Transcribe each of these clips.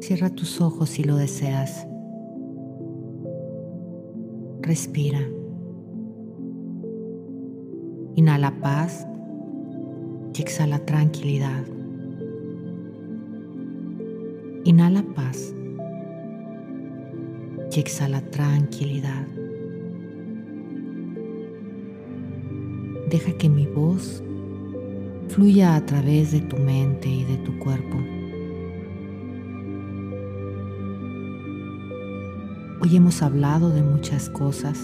Cierra tus ojos si lo deseas. Respira. Inhala paz y exhala tranquilidad. Inhala paz y exhala tranquilidad. Deja que mi voz fluya a través de tu mente y de tu cuerpo. Hoy hemos hablado de muchas cosas.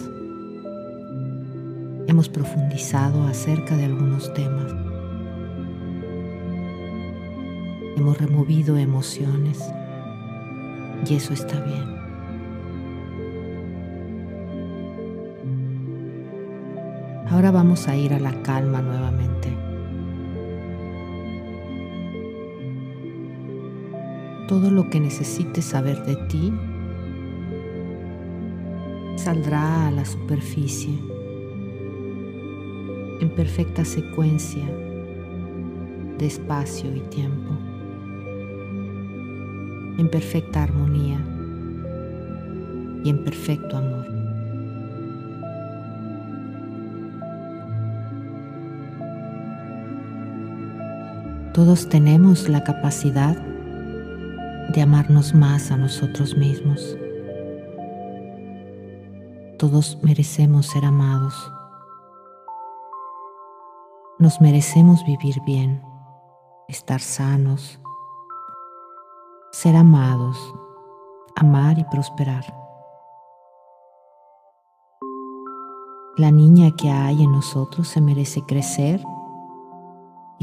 Hemos profundizado acerca de algunos temas. Hemos removido emociones y eso está bien. Ahora vamos a ir a la calma nuevamente. Todo lo que necesites saber de ti saldrá a la superficie en perfecta secuencia de espacio y tiempo, en perfecta armonía y en perfecto amor. Todos tenemos la capacidad de amarnos más a nosotros mismos. Todos merecemos ser amados. Nos merecemos vivir bien, estar sanos, ser amados, amar y prosperar. La niña que hay en nosotros se merece crecer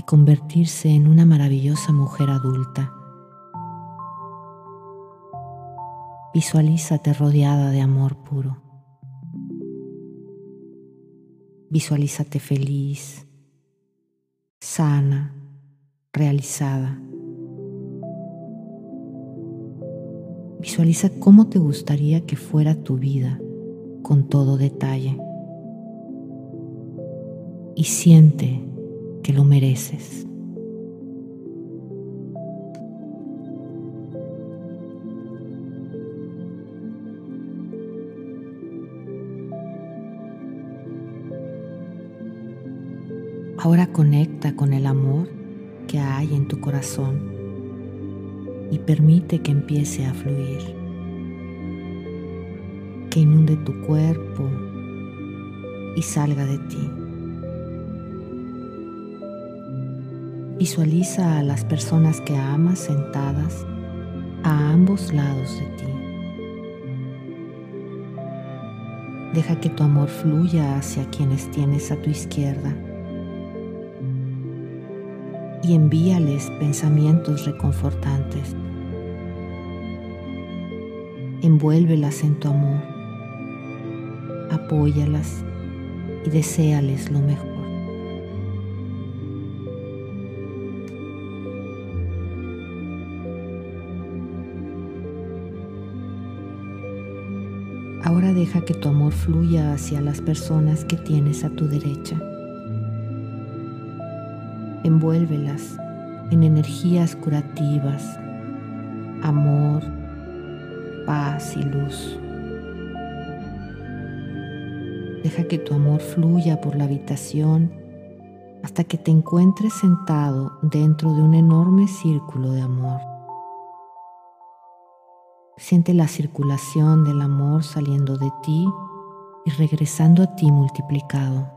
y convertirse en una maravillosa mujer adulta. Visualízate rodeada de amor puro. Visualízate feliz, sana, realizada. Visualiza cómo te gustaría que fuera tu vida con todo detalle. Y siente que lo mereces. Ahora conecta con el amor que hay en tu corazón y permite que empiece a fluir, que inunde tu cuerpo y salga de ti. Visualiza a las personas que amas sentadas a ambos lados de ti. Deja que tu amor fluya hacia quienes tienes a tu izquierda y envíales pensamientos reconfortantes. Envuélvelas en tu amor, apóyalas y deséales lo mejor. Ahora deja que tu amor fluya hacia las personas que tienes a tu derecha envuélvelas en energías curativas, amor, paz y luz. Deja que tu amor fluya por la habitación hasta que te encuentres sentado dentro de un enorme círculo de amor. Siente la circulación del amor saliendo de ti y regresando a ti multiplicado.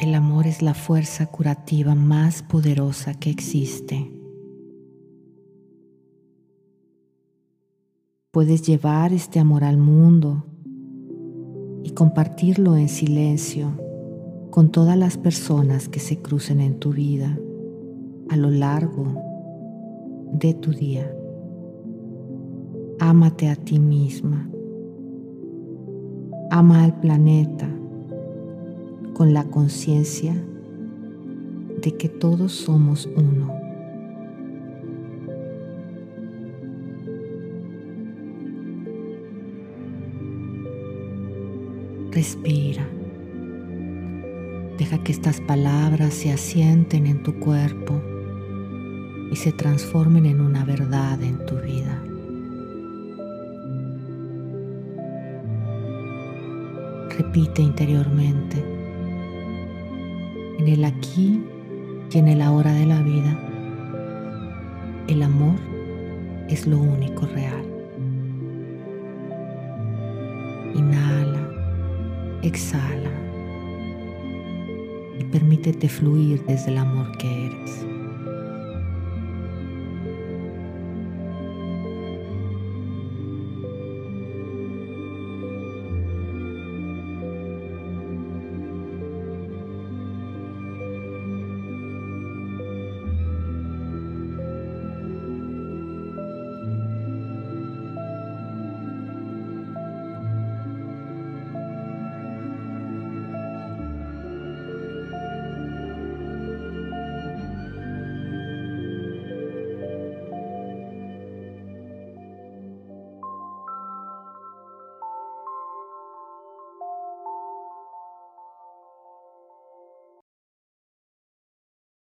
El amor es la fuerza curativa más poderosa que existe. Puedes llevar este amor al mundo y compartirlo en silencio con todas las personas que se crucen en tu vida a lo largo de tu día. Ámate a ti misma. Ama al planeta con la conciencia de que todos somos uno. Respira. Deja que estas palabras se asienten en tu cuerpo y se transformen en una verdad en tu vida. Repite interiormente, en el aquí y en el ahora de la vida, el amor es lo único real. Inhala, exhala y permítete fluir desde el amor que eres.